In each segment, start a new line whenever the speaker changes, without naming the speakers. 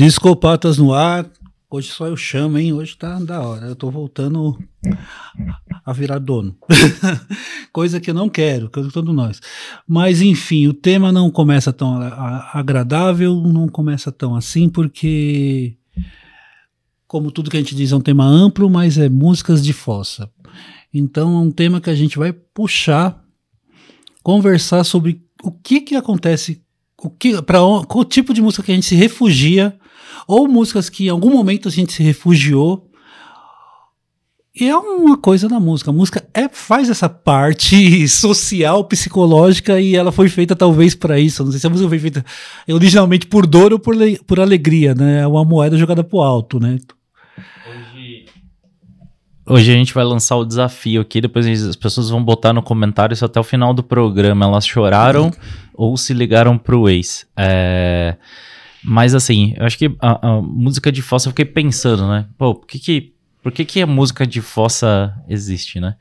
Discopatas no ar. Hoje só eu chamo, hein? Hoje tá da hora. Eu tô voltando a virar dono. Coisa que eu não quero, que todos nós. Mas enfim, o tema não começa tão agradável, não começa tão assim, porque, como tudo que a gente diz, é um tema amplo, mas é músicas de fossa. Então é um tema que a gente vai puxar, conversar sobre o que que acontece, o que, para qual tipo de música que a gente se refugia ou músicas que em algum momento a gente se refugiou. E é uma coisa da música. A música é, faz essa parte social, psicológica, e ela foi feita talvez para isso. Não sei se a música foi feita originalmente por dor ou por, por alegria, né? É uma moeda jogada pro alto, né?
Hoje, a gente vai lançar o desafio aqui, depois as pessoas vão botar no comentário isso até o final do programa. Elas choraram uhum. ou se ligaram pro ex. É. Mas assim, eu acho que a, a, música de fossa, eu fiquei pensando, né? Pô, por que que, por que, que a música de fossa existe, né?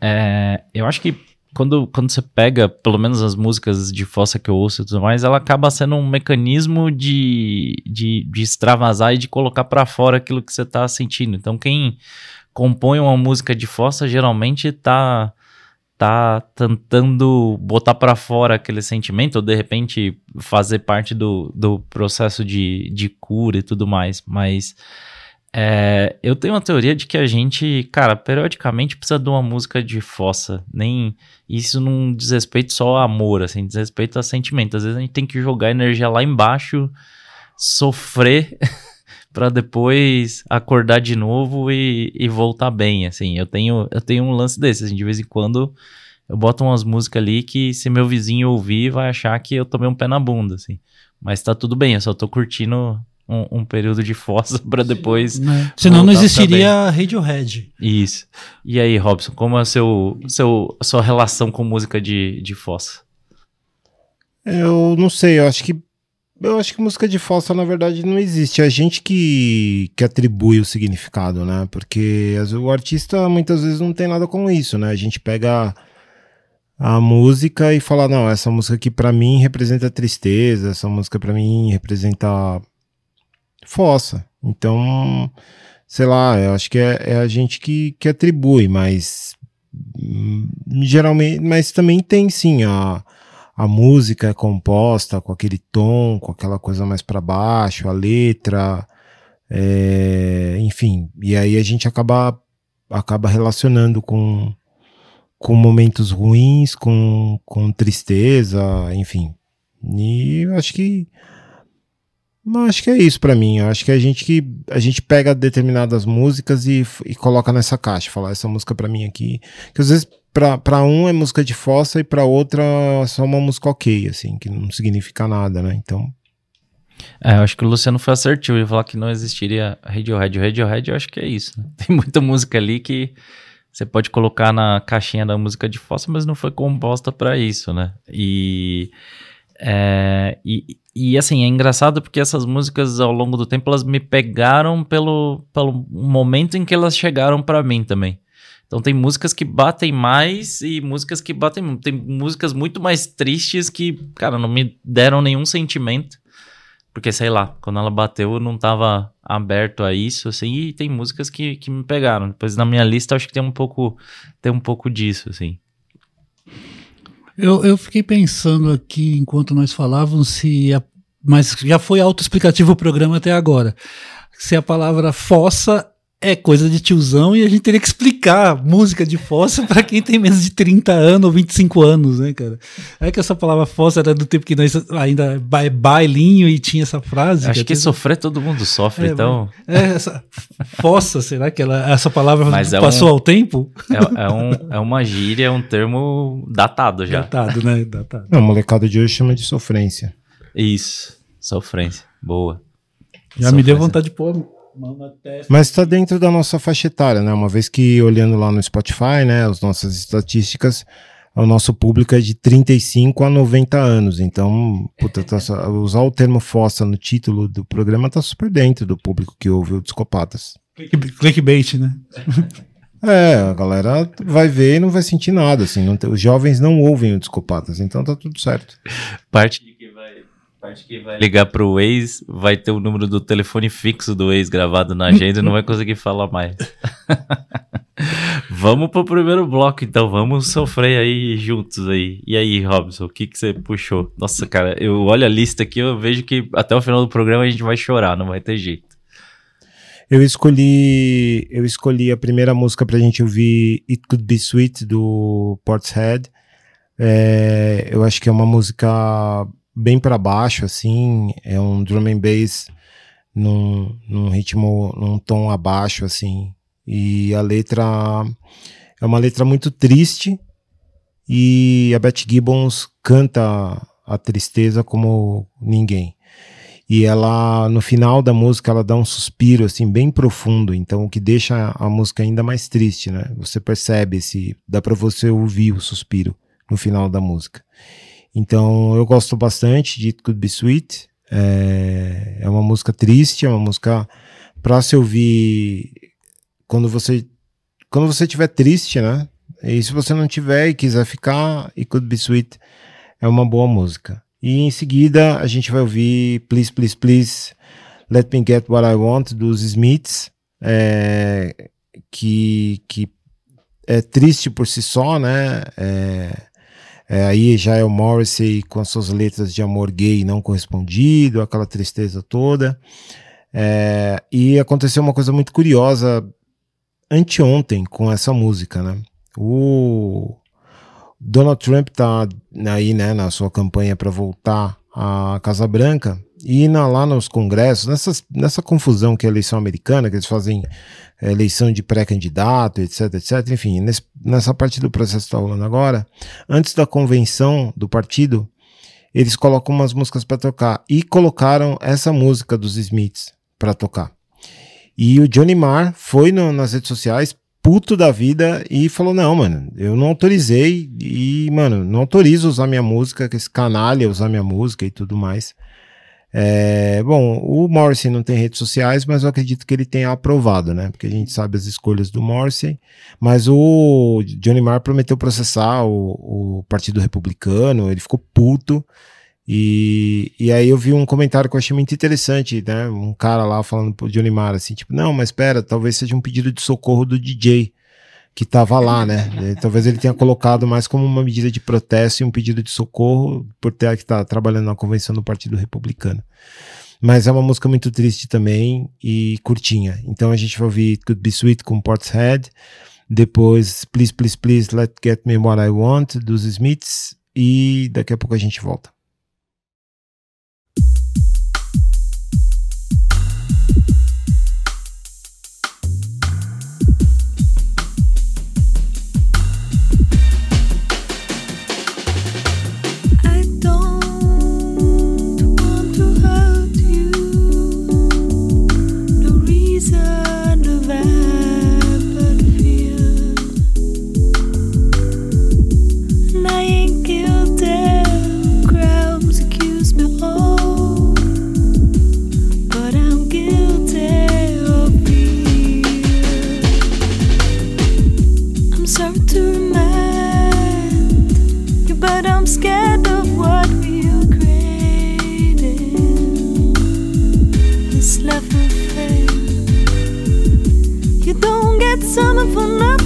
É, eu acho que quando, quando você pega, pelo menos as músicas de fossa que eu ouço e tudo mais, ela acaba sendo um mecanismo de, de, de extravasar e de colocar para fora aquilo que você tá sentindo. Então, quem compõe uma música de fossa geralmente tá tá tentando botar para fora aquele sentimento, ou de repente fazer parte do, do processo de, de cura e tudo mais. Mas é, eu tenho uma teoria de que a gente, cara, periodicamente precisa de uma música de fossa. Nem isso não diz respeito só a amor, assim, diz respeito a sentimento. Às vezes a gente tem que jogar energia lá embaixo, sofrer. para depois acordar de novo e, e, voltar bem, assim. Eu tenho, eu tenho um lance desse, assim, de vez em quando eu boto umas músicas ali que se meu vizinho ouvir vai achar que eu tomei um pé na bunda, assim. Mas tá tudo bem, eu só tô curtindo um, um período de fossa para depois.
Né? Senão não existiria Radiohead.
Isso. E aí, Robson, como é a seu, seu, sua relação com música de, de fossa?
Eu não sei, eu acho que eu acho que música de fossa, na verdade, não existe. É a gente que, que atribui o significado, né? Porque o artista muitas vezes não tem nada com isso, né? A gente pega a música e fala, não, essa música aqui para mim representa tristeza, essa música para mim representa fossa. Então, sei lá, eu acho que é, é a gente que, que atribui, mas hum, geralmente, mas também tem sim a a música é composta com aquele tom, com aquela coisa mais para baixo, a letra, é, enfim. E aí a gente acaba, acaba relacionando com, com momentos ruins, com, com tristeza, enfim. E acho que acho que é isso para mim. Eu acho que a gente que a gente pega determinadas músicas e, e coloca nessa caixa, falar essa música para mim aqui, que às vezes para um é música de fossa e para outra é só uma música ok, assim, que não significa nada, né? Então.
É, eu acho que o Luciano foi assertivo de falar que não existiria Radiohead. O Radiohead eu acho que é isso, né? Tem muita música ali que você pode colocar na caixinha da música de fossa, mas não foi composta para isso, né? E, é, e, e assim, é engraçado porque essas músicas ao longo do tempo elas me pegaram pelo, pelo momento em que elas chegaram para mim também. Então tem músicas que batem mais e músicas que batem. Tem músicas muito mais tristes que, cara, não me deram nenhum sentimento. Porque, sei lá, quando ela bateu eu não tava aberto a isso, assim, e tem músicas que, que me pegaram. Depois na minha lista acho que tem um pouco, tem um pouco disso, assim.
Eu, eu fiquei pensando aqui, enquanto nós falávamos, se. A, mas já foi autoexplicativo o programa até agora. Se a palavra fossa é coisa de tiozão e a gente teria que explicar música de fossa para quem tem menos de 30 anos ou 25 anos, né, cara? É que essa palavra fossa era do tempo que nós ainda é bailinho e tinha essa frase.
Acho que, que sofrer todo mundo sofre,
é,
então.
É, essa fossa, será que ela, essa palavra Mas é passou um, ao tempo?
É, é, um, é uma gíria, é um termo datado já.
Datado, né? Datado.
Não, o molecado de hoje chama de sofrência.
Isso, sofrência. Boa.
Já sofrência. me deu vontade de pôr
mas está dentro da nossa faixa etária, né? Uma vez que olhando lá no Spotify, né, as nossas estatísticas, o nosso público é de 35 a 90 anos. Então, puta, tá, usar o termo fossa no título do programa tá super dentro do público que ouve o Discopatas.
Clickbait, né?
É, a galera vai ver e não vai sentir nada, assim. Não, os jovens não ouvem o Discopatas, então tá tudo certo.
Parte parte que vai ligar pro ex, vai ter o número do telefone fixo do ex gravado na agenda e não vai conseguir falar mais. vamos pro primeiro bloco, então. Vamos sofrer aí juntos aí. E aí, Robson, o que que você puxou? Nossa, cara, eu olho a lista aqui, eu vejo que até o final do programa a gente vai chorar, não vai ter jeito.
Eu escolhi, eu escolhi a primeira música pra gente ouvir It Could Be Sweet do Portishead. É, eu acho que é uma música bem para baixo, assim, é um drum and bass num, num ritmo, num tom abaixo, assim, e a letra é uma letra muito triste e a Beth Gibbons canta a tristeza como ninguém. E ela, no final da música, ela dá um suspiro, assim, bem profundo, então o que deixa a música ainda mais triste, né? Você percebe esse, dá para você ouvir o suspiro no final da música. Então eu gosto bastante de It Could Be Sweet. É, é uma música triste, é uma música para se ouvir quando você quando você estiver triste, né? E se você não tiver e quiser ficar, It Could Be Sweet é uma boa música. E em seguida a gente vai ouvir Please, Please, Please, Let Me Get What I Want dos Smiths, é, que, que é triste por si só, né? É, é, aí já é o Morrissey com as suas letras de amor gay não correspondido, aquela tristeza toda. É, e aconteceu uma coisa muito curiosa anteontem com essa música, né? O Donald Trump tá aí, né, na sua campanha para voltar à Casa Branca e na, lá nos congressos, nessa, nessa confusão que é a eleição americana, que eles fazem é, eleição de pré-candidato, etc, etc, enfim, nesse, nessa parte do processo que está rolando agora, antes da convenção do partido, eles colocam umas músicas para tocar e colocaram essa música dos Smiths para tocar. E o Johnny Marr foi no, nas redes sociais puto da vida e falou: Não, mano, eu não autorizei e, mano, não autorizo usar minha música, que esse canalha usar minha música e tudo mais. É, bom, o Morrissey não tem redes sociais, mas eu acredito que ele tenha aprovado, né? Porque a gente sabe as escolhas do Morrissey. Mas o Johnny Marr prometeu processar o, o Partido Republicano, ele ficou puto. E, e aí eu vi um comentário que eu achei muito interessante, né? Um cara lá falando pro Johnny Marr assim, tipo, não, mas espera, talvez seja um pedido de socorro do DJ que tava lá, né? Talvez ele tenha colocado mais como uma medida de protesto e um pedido de socorro por ter que estar tá trabalhando na convenção do Partido Republicano. Mas é uma música muito triste também e curtinha. Então a gente vai ouvir Could Be Sweet com Portishead, depois Please Please Please Let Get Me What I Want dos Smiths e daqui a pouco a gente volta.
phun nước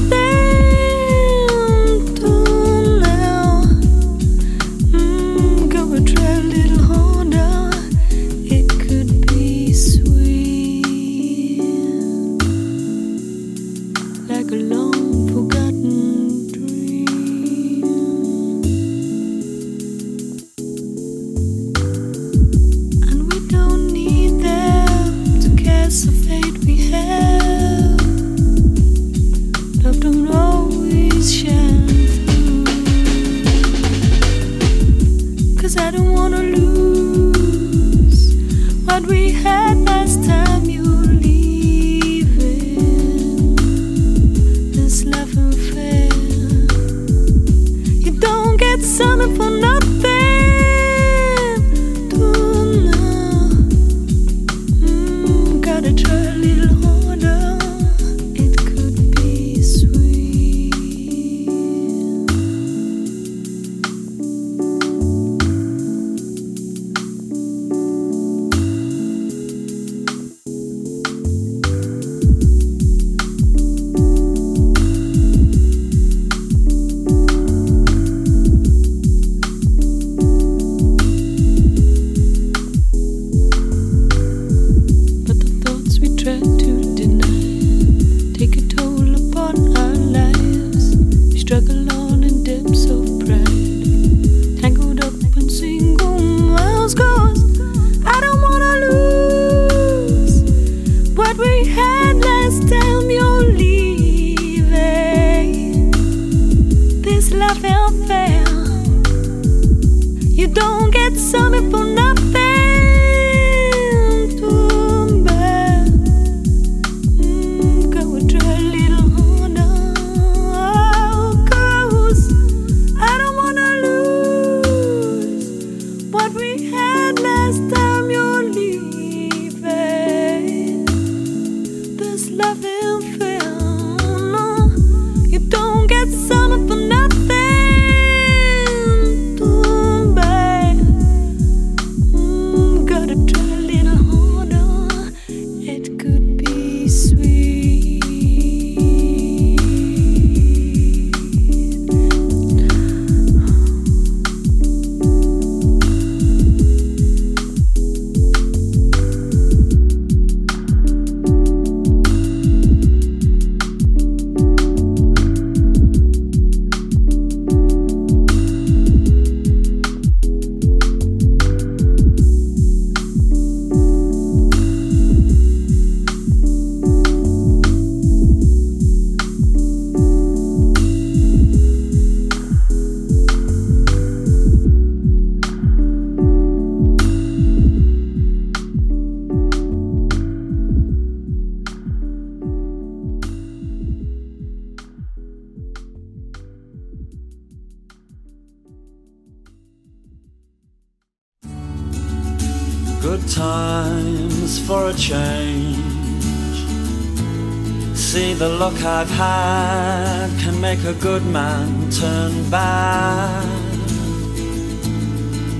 I've had can make a good man turn bad.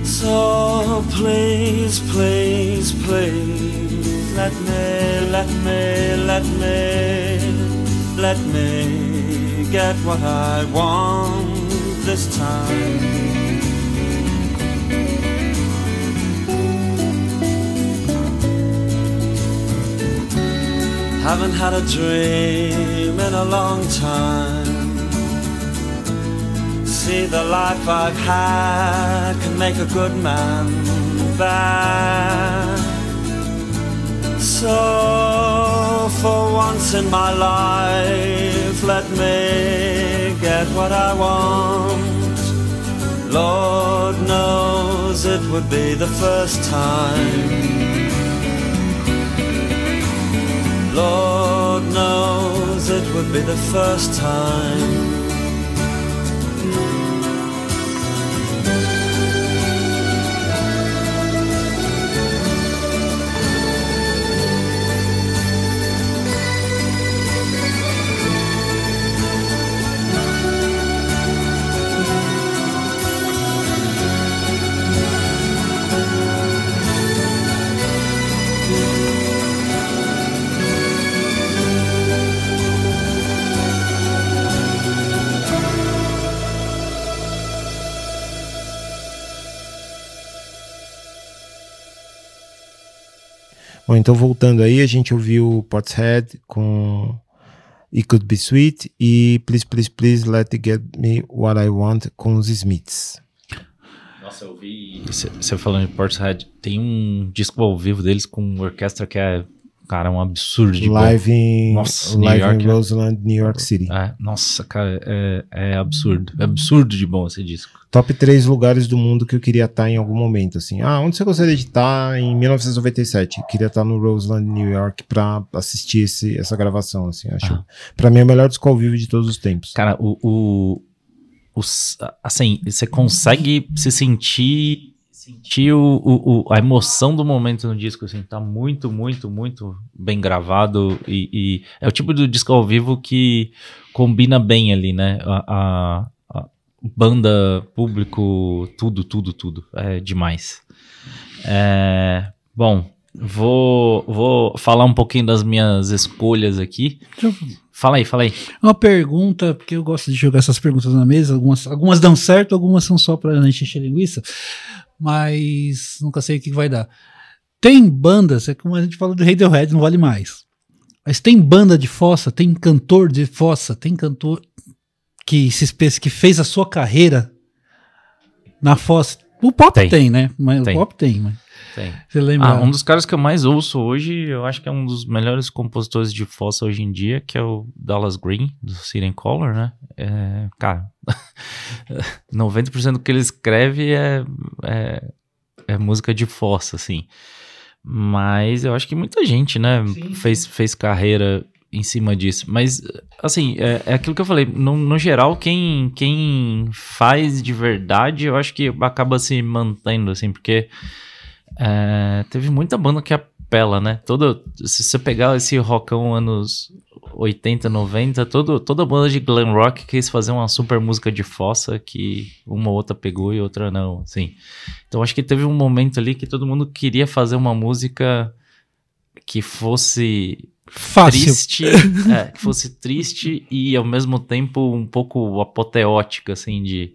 So please, please, please, let me, let me, let me, let me get what I want this time. Haven't had a dream in a long time. See, the life I've had can make a good man bad. So, for once in my life, let me get what I want. Lord knows it would be the first time. Lord knows it would be the first time.
Bom, então voltando aí, a gente ouviu Portishead com It Could Be Sweet e Please, Please, Please Let It Get Me What I Want com os Smiths.
Nossa, eu vi. Você falando de Portishead, tem um disco ao vivo deles com orquestra que é, cara, um absurdo de bom.
Live em,
Nossa,
live
York,
em
né?
Roseland, New York City.
É, nossa, cara, é, é absurdo. É absurdo de bom esse disco.
Top 3 lugares do mundo que eu queria estar em algum momento, assim. Ah, onde você gostaria de estar em 1997? Eu queria estar no Roseland, New York, pra assistir esse, essa gravação, assim. Acho,
Ah.
Pra mim é o melhor disco ao vivo de todos os tempos.
Cara, o. o, o s- assim, você consegue se sentir. Sentir o, o- o- a emoção do momento no disco, assim, tá muito, muito, muito bem gravado e, e é o tipo do disco ao vivo que combina bem ali, né? A, a- a banda, público, tudo, tudo, tudo. É demais. É, bom, vou, vou falar um pouquinho das minhas escolhas aqui. Fala aí, fala aí.
Uma pergunta, porque eu gosto de jogar essas perguntas na mesa, algumas, algumas dão certo, algumas são só pra gente encher linguiça, mas nunca sei o que vai dar. Tem bandas, é como a gente fala do Radiohead, não vale mais. Mas tem banda de fossa, tem cantor de fossa, tem cantor que se que fez a sua carreira na fossa. O pop
Tem.
tem, né? Mas
Tem.
o pop tem, mas
Tem.
você lembra?
Ah, um dos caras que eu mais ouço hoje, eu acho que é um dos melhores compositores de fossa hoje em dia, que é o Dallas Green, do Siren Color, né? É, cara, 90% do que ele escreve é, é, é música de fossa, assim. Mas eu acho que muita gente, né,
Sim,
fez, fez carreira em cima disso. Mas, assim, é, é aquilo que eu falei. No, no geral, quem, quem faz de verdade, eu acho que acaba se mantendo, assim, porque é, teve muita banda que apela, né? Todo, se você pegar esse rockão anos 80, 90, todo, toda banda de glam rock quis fazer uma super música de fossa que uma ou outra pegou e outra não, assim. Então acho que teve um momento ali que todo mundo queria fazer uma música que fosse
Fácil.
triste, é, que fosse triste e ao mesmo tempo um pouco apoteótica, assim, de,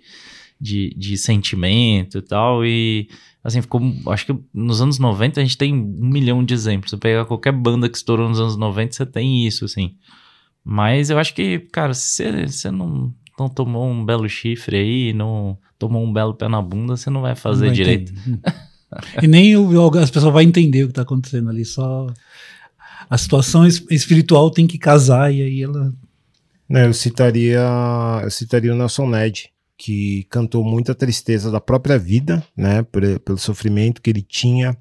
de, de sentimento e tal. E assim, ficou. Acho que nos anos 90 a gente tem um milhão de exemplos. Você pegar qualquer banda que estourou nos anos 90, você tem isso, assim. Mas eu acho que, cara, se você- você não, não tomou um belo chifre aí, não tomou um belo pé na bunda, você não vai fazer
Não vai
direito.
E nem o, as pessoas vão entender o que tá acontecendo ali, só a situação es- espiritual tem que casar e aí ela
Né, eu citaria, eu citaria o Nelson Ned, que cantou muita tristeza da própria vida, né, por- pelo sofrimento que ele tinha,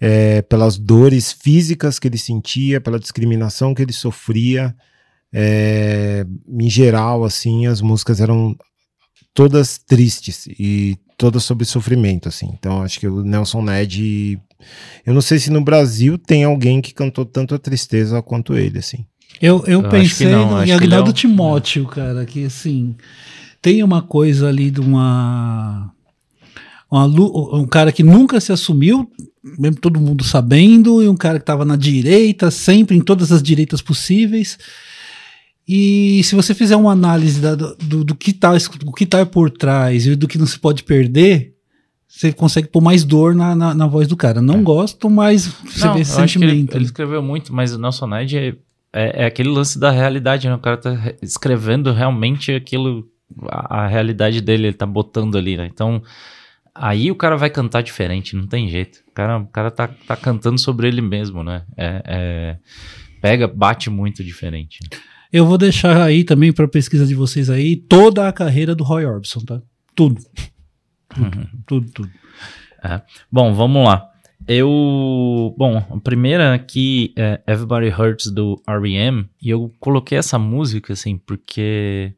é, pelas dores físicas que ele sentia, pela discriminação que ele sofria. É, em geral, assim, as músicas eram todas tristes e todas sobre sofrimento, assim. Então, acho que o Nelson Ned, eu não sei se no Brasil tem alguém que cantou tanto a tristeza quanto ele, assim.
Eu, eu
Eu acho que
pensei
não,
no-
acho
em
que ele é
Agnaldo Timóteo, cara, que assim, tem uma coisa ali de uma, uma um cara que nunca se assumiu, mesmo todo mundo sabendo, e um cara que tava na direita, sempre em todas as direitas possíveis. E se você fizer uma análise da- do, do, que tá, do que tá por trás e do que não se pode perder, você consegue pôr mais dor na, na, na voz do cara. Não gosto, mas você
É. Não,
vê esse
que ele,
sentimento.
ele escreveu muito, mas o Nelson Ned é, é, é aquele lance da realidade, né? O cara tá re- escrevendo realmente aquilo, a, a realidade dele, ele tá botando ali, né? Então, aí o cara vai cantar diferente, não tem jeito. O cara, o cara tá, tá cantando sobre ele mesmo, né? É, é- pega, bate muito diferente.
Eu vou deixar aí também para pesquisa de vocês aí toda a carreira do Roy Orbison, tá? Tudo. Tudo, tudo, tudo.
Bom, vamos lá. Eu. Bom, a primeira aqui é Everybody Hurts do R.E.M. E eu coloquei essa música, assim, porque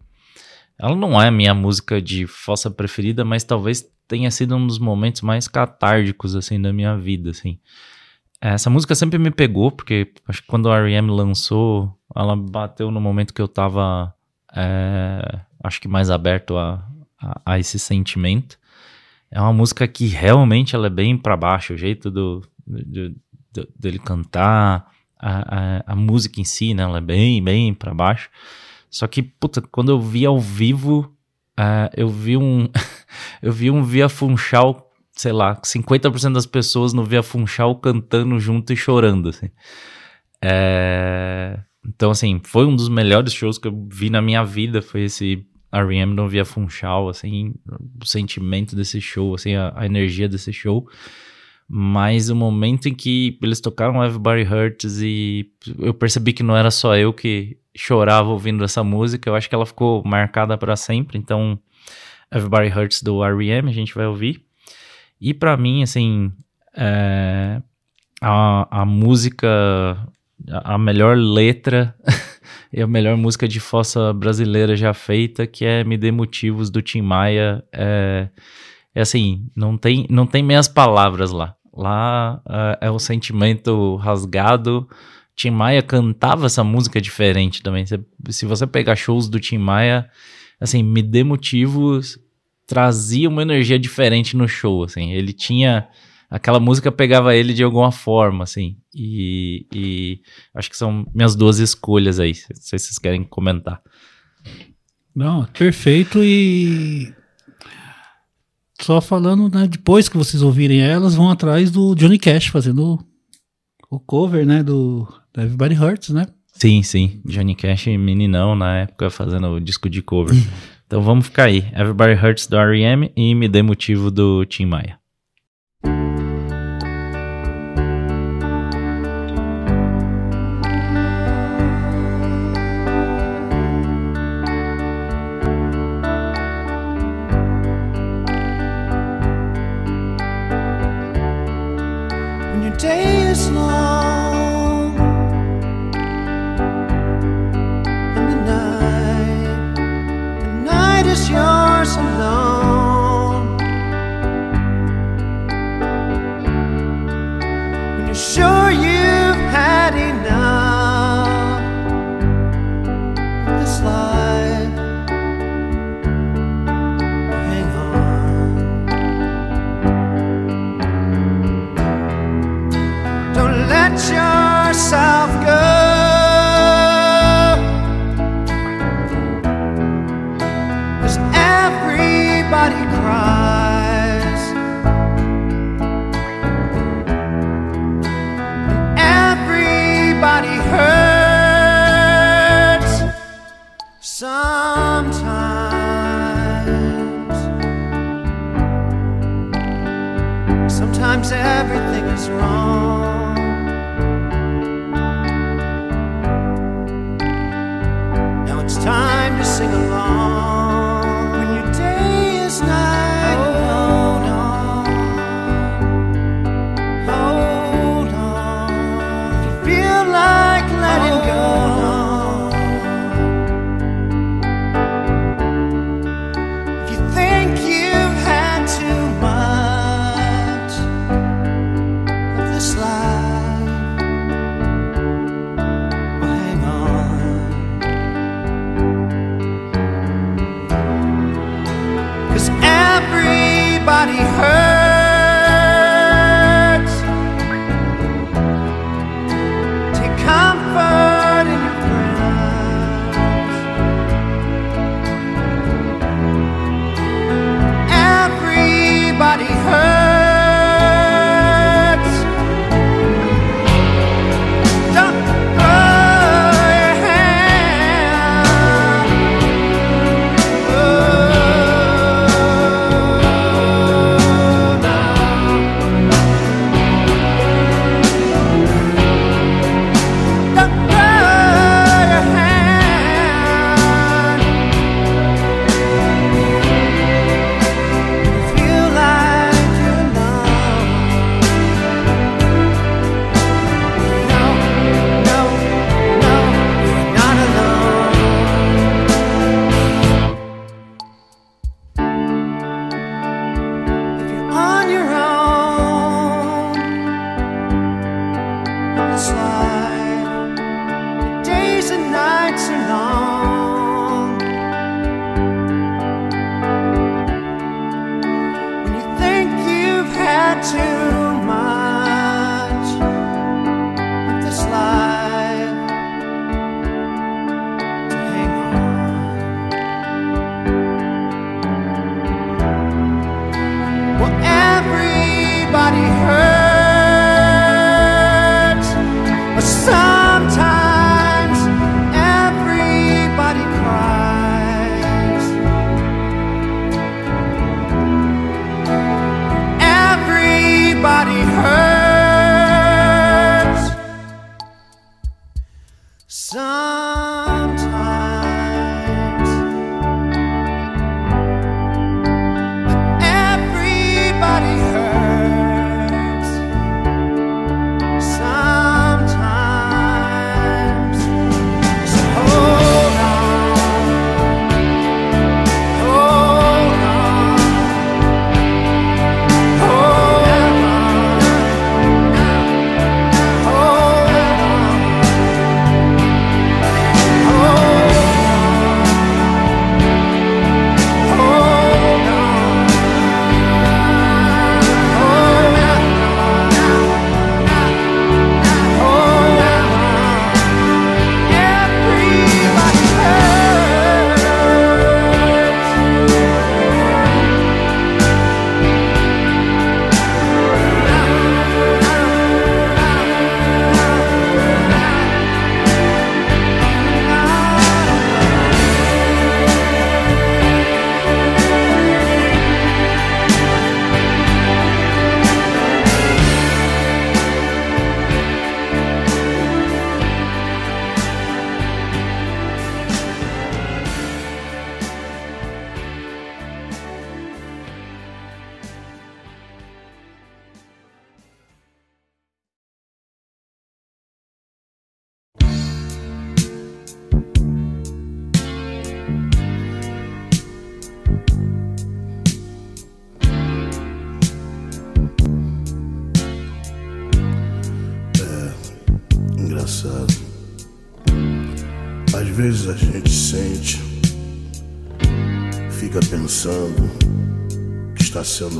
ela não é a minha música de fossa preferida, mas talvez tenha sido um dos momentos mais catárticos, assim, da minha vida, assim. Essa música sempre me pegou, porque acho que quando o R.E.M. lançou, ela bateu no momento que eu tava, é, acho que mais aberto a, a, a esse sentimento. É uma música que realmente ela é bem pra baixo, o jeito do, do- do- dele cantar, a, a, a música em si, né? Ela é bem, bem pra baixo. Só que, puta, quando eu vi ao vivo, ah, eu vi um. eu vi um Via Funchal, sei lá, 50% das pessoas no Via Funchal cantando junto e chorando, assim. É, Então, assim, foi um dos melhores shows que eu vi na minha vida, foi esse R.E.M. no Via Funchal, assim, o sentimento desse show, assim, a, a energia desse show. Mas o momento em que eles tocaram Everybody Hurts e eu percebi que não era só eu que chorava ouvindo essa música, eu acho que ela ficou marcada para sempre. Então, Everybody Hurts do R.E.M. a gente vai ouvir. E para mim, assim, é, a, a música, a melhor letra e a melhor música de fossa brasileira já feita, que é Me Dê Motivos, do Tim Maia. É, é assim, não tem, não tem meias palavras lá. Lá é, é um sentimento rasgado. Tim Maia cantava essa música diferente também. Se, se você pegar shows do Tim Maia, assim, Me Dê Motivos trazia uma energia diferente no show, assim. Ele tinha... Aquela música pegava ele de alguma forma, assim. E, e acho que são minhas duas escolhas aí. Não sei se vocês querem comentar.
Não, perfeito e só falando, né, depois que vocês ouvirem elas, vão atrás do Johnny Cash fazendo o cover, né, do do Everybody Hurts, né?
Sim, sim. Johnny Cash meninão na época fazendo o disco de cover. então vamos ficar aí. Everybody Hurts do R.E.M. e Me Dê Motivo do Tim Maia.
say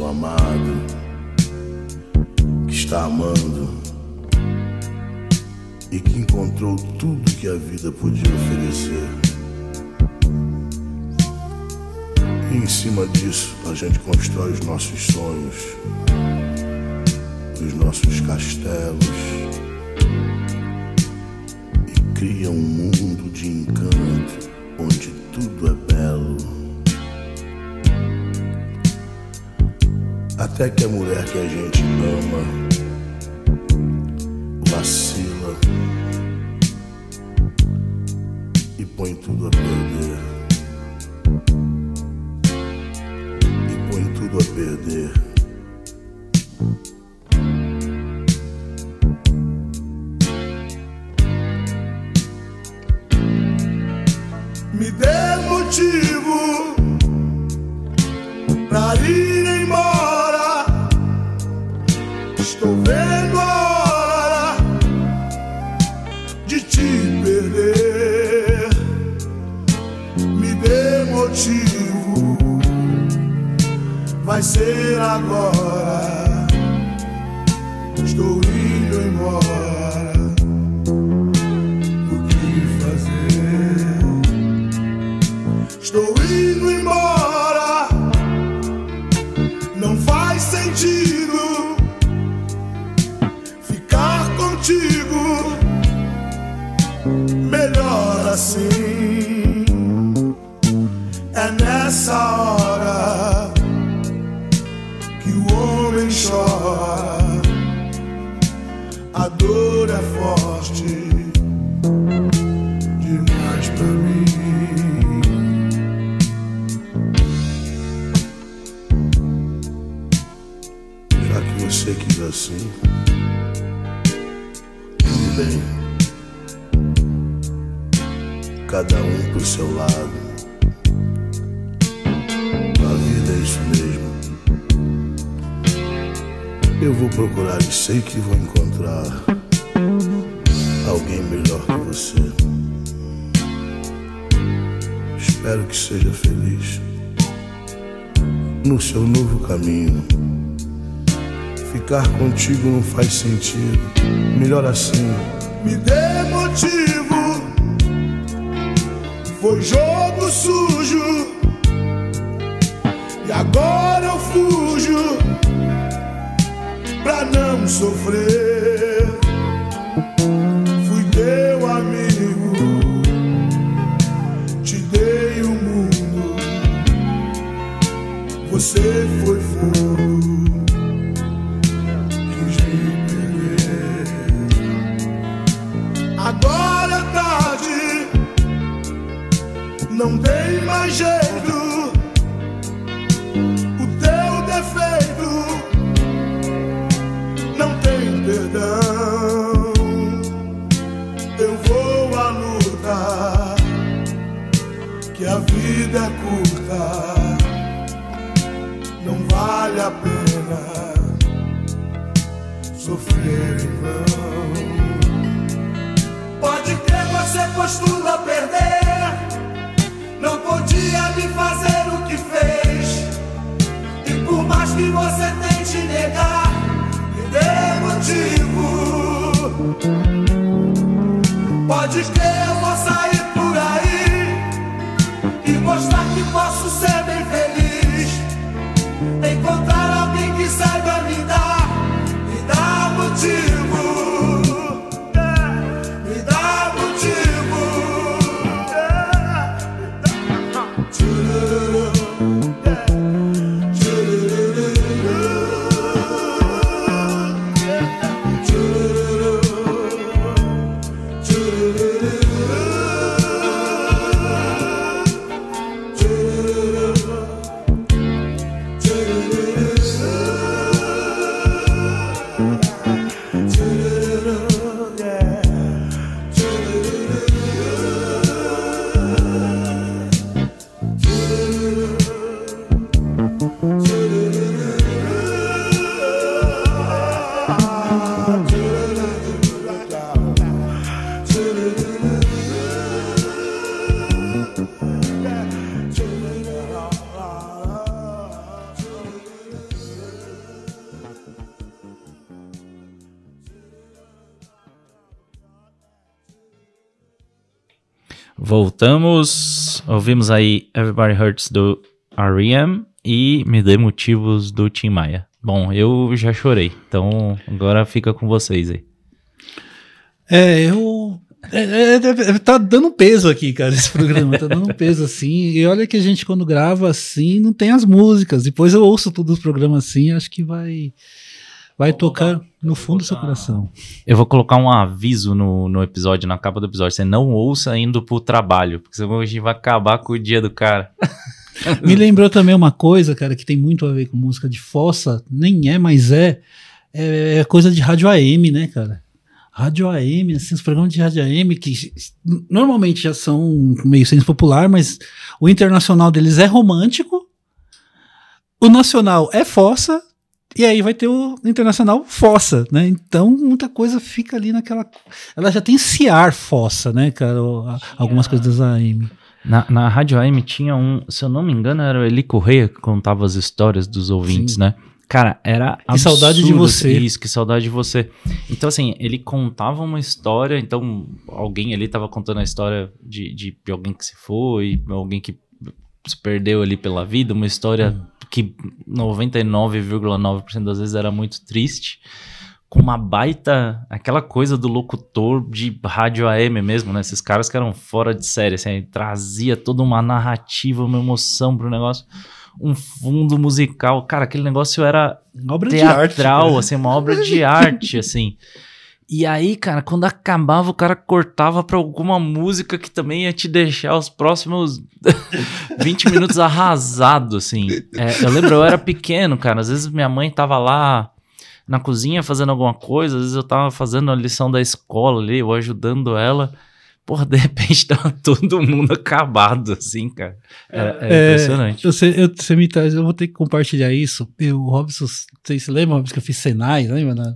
amado, que está amando e que encontrou tudo que a vida podia oferecer. E em cima disso a gente constrói os nossos sonhos, os nossos castelos e cria um mundo de encanto onde tudo Até que a mulher que a gente ama vacila e põe tudo a perder. E põe tudo a perder. Assim, tudo bem. Cada um pro seu lado. A vida é isso mesmo. Eu vou procurar e sei que vou encontrar alguém melhor que você. Espero que seja feliz no seu novo caminho. Ficar contigo não faz sentido. Melhor assim. Me dê motivo. Foi jogo sujo. E agora eu fujo pra não sofrer. Fui teu amigo, te dei o mundo. Você Pode crer, você pôs tudo a perder, não podia que você tente negar, me dê motivo. Pode crer, eu vou sair por aí e mostrar que posso ser bem feliz. Encontrar alguém que saiba me dar, me dá motivo.
Voltamos. Ouvimos aí Everybody Hurts do R.E.M. e Me Dê Motivos do Tim Maia. Bom, eu já chorei, então agora fica com vocês aí.
É, eu. É, é, é, tá dando peso aqui, cara, esse programa. Tá dando peso assim. E olha que a gente, quando grava assim, não tem as músicas. Depois eu ouço todos os programas assim, acho que vai. Vai tocar no fundo do seu coração.
Eu vou colocar um aviso no, no episódio, na capa do episódio. Você não ouça indo pro trabalho, porque senão a gente vai acabar com o dia do cara.
Me lembrou também uma coisa, cara, que tem muito a ver com música de fossa. Nem é, mas é. É coisa de rádio AM, né, cara? Rádio AM, assim, os programas de rádio AM que normalmente já são meio senso popular, mas o internacional deles é romântico, o nacional é fossa e aí vai ter o internacional fossa, né? Então muita coisa fica ali naquela. Ela já tem esse ar fossa, né, cara? Algumas coisas da AM.
Na, na Rádio AM tinha um, se eu não me engano, era o Eli Correia que contava as histórias dos ouvintes,
Sim.
né? Cara, era
Que saudade de você.
Isso, que saudade de você. Então, assim, ele contava uma história, então alguém ali tava contando a história de, de, de alguém que se foi, alguém que se perdeu ali pela vida, uma história que 99,9% das vezes era muito triste, com uma baita, aquela coisa do locutor de rádio AM mesmo, né? Esses caras que eram fora de série, assim, trazia toda uma narrativa, uma emoção pro negócio, um fundo musical. Cara, aquele negócio era
Uma obra de arte.
teatral, assim, uma obra de arte, assim. E aí, cara, quando acabava, o cara cortava pra alguma música que também ia te deixar os próximos 20 minutos arrasado, assim. É, eu lembro, eu era pequeno, cara. Às vezes minha mãe tava lá na cozinha fazendo alguma coisa, às vezes eu tava fazendo a lição da escola ali, ou ajudando ela. Porra, de repente tava todo mundo acabado, assim, cara. Era, era
É,
impressionante.
Você, eu, você me traz, eu vou ter que compartilhar isso. Eu, o Robson, vocês se lembram Robson, que eu fiz Senai, lembra? né?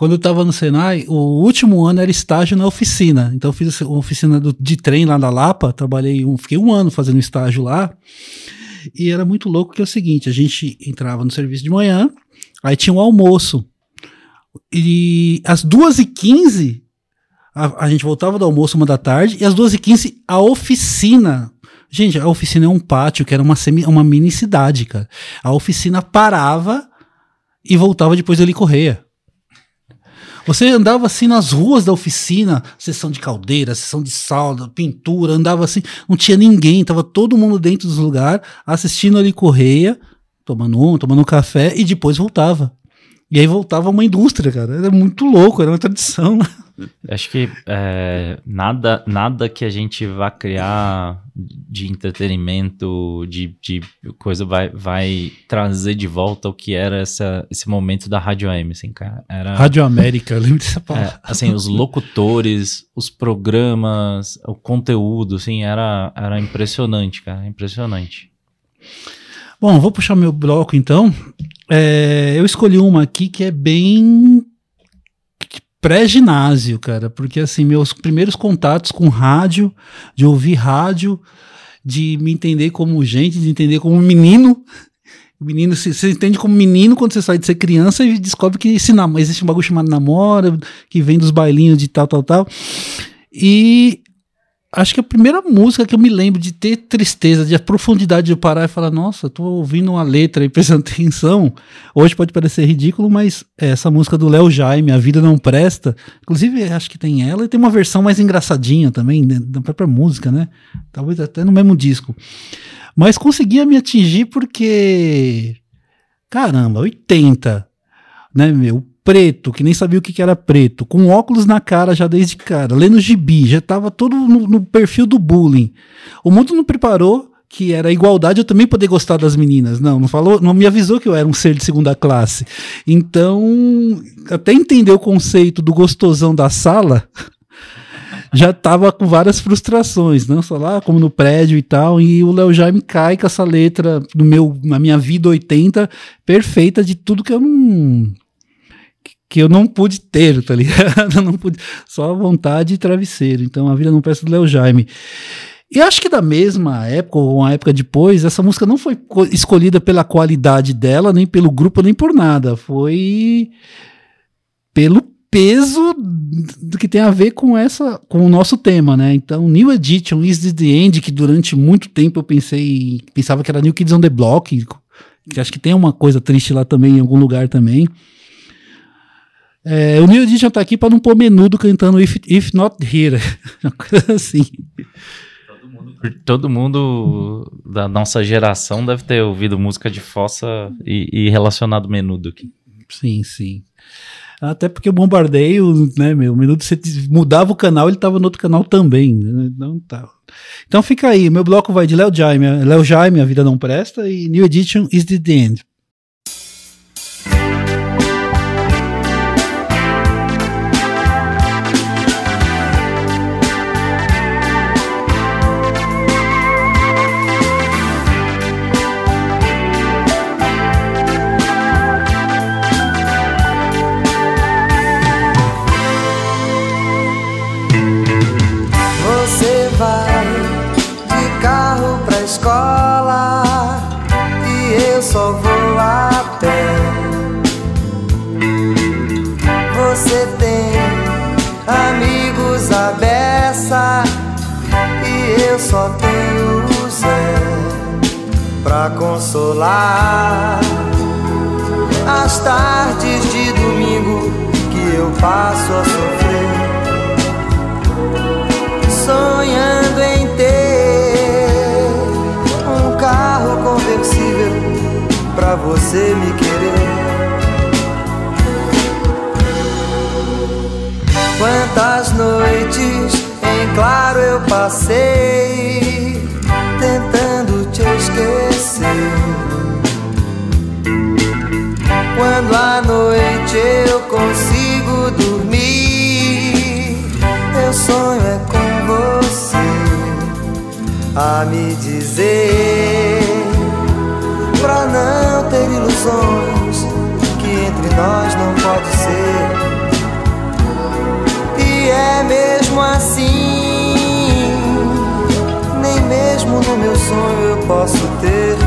Quando eu tava no Senai, o último ano era estágio na oficina. Então eu fiz uma oficina do- de trem lá na Lapa, trabalhei, um, fiquei um ano fazendo estágio lá. E era muito louco que é o seguinte, a gente entrava no serviço de manhã, aí tinha um almoço. E às 2h15, a, a gente voltava do almoço uma da tarde, e às 2h15 a oficina Gente, a oficina é um pátio que era uma, semi, uma mini cidade, cara. A oficina parava e voltava depois dele correr. Você andava assim nas ruas da oficina, sessão de caldeira, sessão de salda, pintura, andava assim, não tinha ninguém, tava todo mundo dentro dos lugares, assistindo ali Correia, tomando um, tomando um café e depois voltava. E aí voltava uma indústria, cara. Era muito louco, era uma tradição.
Acho que é, nada, nada que a gente vá criar de entretenimento, de, de coisa, vai, vai trazer de volta o que era essa, esse momento da Rádio AM, assim, cara. Era,
Rádio América, lembra dessa
é,
palavra?
assim, os locutores, os programas, o conteúdo, assim, era, era impressionante, cara, impressionante.
Bom, vou puxar meu bloco então. É, eu escolhi uma aqui que é bem pré-ginásio, cara, porque assim, meus primeiros contatos com rádio, de ouvir rádio, de me entender como gente, de entender como menino. Menino, se- você entende como menino quando você sai de ser criança e descobre que existe um bagulho chamado namora, que vem dos bailinhos de tal, tal, tal. E acho que a primeira música que eu me lembro de ter tristeza, de a profundidade de parar e falar, nossa, tô ouvindo uma letra e prestando atenção. Hoje pode parecer ridículo, mas é essa música do Léo Jaime, A Vida Não Presta. Inclusive, acho que tem ela e tem uma versão mais engraçadinha também, né, da própria música, né? Talvez até no mesmo disco. Mas conseguia me atingir porque. Caramba, 80, né, meu? Preto, que nem sabia o que, que era preto, com óculos na cara já desde cara, lendo gibi, já tava todo no, no perfil do bullying. O mundo não preparou que era igualdade eu também poder gostar das meninas. Não, não falou, não me avisou que eu era um ser de segunda classe. Então, até entender o conceito do gostosão da sala, já tava com várias frustrações, não só lá como no prédio e tal, e o Léo Jaime cai com essa letra no meu na minha vida 80 perfeita de tudo que eu não que eu não pude ter, tá ligado? não pude, só vontade e travesseiro. Então, A Vida Não Peça do Léo Jaime. E acho que da mesma época, ou uma época depois, essa música não foi escolhida pela qualidade dela, nem pelo grupo, nem por nada. Foi pelo peso do que tem a ver com essa com o nosso tema, né? Então, New Edition, Is This The End, que durante muito tempo eu pensei, pensava que era New Kids on the Block, que acho que tem uma coisa triste lá também, em algum lugar também. É, o New Edition está aqui para não pôr menudo cantando If, If Not Here. Uma coisa assim. Tá.
Todo mundo, da nossa geração deve ter ouvido música de fossa e, e relacionado menudo aqui.
Sim, sim. Até porque o bombardeio, né, meu, Menudo você mudava o canal, ele estava no outro canal também, né? Não tá. Então fica aí, meu bloco vai de Léo Jaime, Léo Jaime, A Vida Não Presta e New Edition Is The End.
que entre nós não pode ser. E é mesmo assim, nem mesmo no meu sonho eu posso ter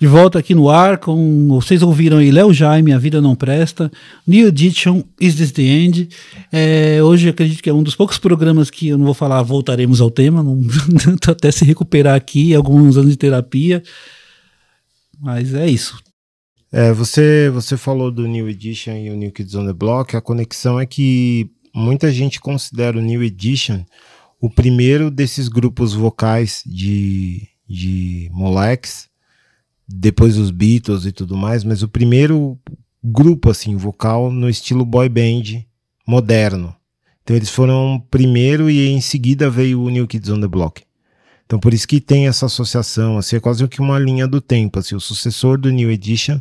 De volta aqui no ar com. Vocês ouviram aí Léo Jaime, A Vida Não Presta, New Edition, Is This the End? É, hoje acredito que é um dos poucos programas que eu não vou falar voltaremos ao tema, não, até se recuperar aqui, alguns anos de terapia. Mas é isso.
É, você, você falou do New Edition e o New Kids on the Block. A conexão é que muita gente considera o New Edition o primeiro desses grupos vocais de, de moleques, depois os Beatles e tudo mais, mas o primeiro grupo assim vocal no estilo boy band moderno. Então eles foram primeiro e em seguida veio o New Kids on the Block. Então por isso que tem essa associação, assim, é quase que uma linha do tempo, assim, o sucessor do New Edition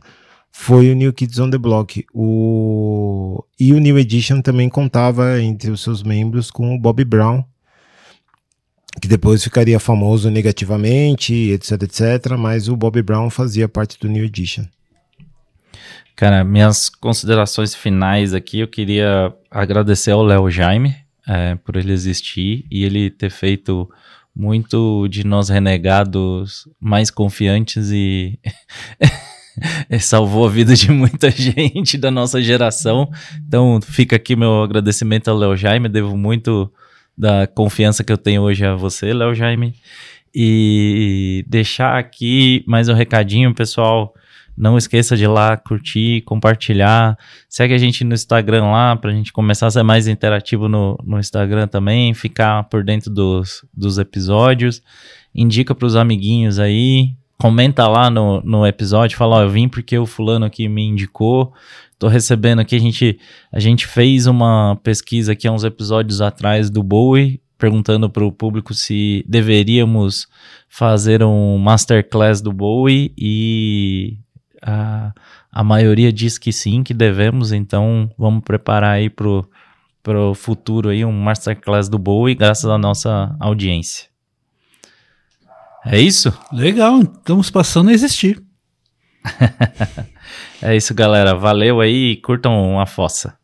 foi o New Kids on the Block. O... E o New Edition também contava entre os seus membros com o Bobby Brown, que depois ficaria famoso negativamente, etc, etc, mas o Bobby Brown fazia parte do New Edition.
Cara, minhas considerações finais aqui, eu queria agradecer ao Léo Jaime é, por ele existir e ele ter feito muito de nós renegados mais confiantes e salvou a vida de muita gente da nossa geração. Então fica aqui meu agradecimento ao Léo Jaime, devo muito da confiança que eu tenho hoje a você, Léo Jaime. E deixar aqui mais um recadinho, pessoal. Não esqueça de ir lá curtir, compartilhar. Segue a gente no Instagram lá pra gente começar a ser mais interativo no, no Instagram também, ficar por dentro dos, dos episódios. Indica pros amiguinhos aí. Comenta lá no, no episódio, fala, ó, eu vim porque o fulano aqui me indicou. Tô recebendo aqui, a gente, a gente fez uma pesquisa aqui há uns episódios atrás do Bowie, perguntando para o público se deveríamos fazer um masterclass do Bowie e a, a maioria diz que sim, que devemos, então vamos preparar aí pro, pro futuro aí um masterclass do Bowie graças à nossa audiência. É isso?
Legal, estamos passando a existir.
É isso, galera. Valeu aí e curtam a fossa.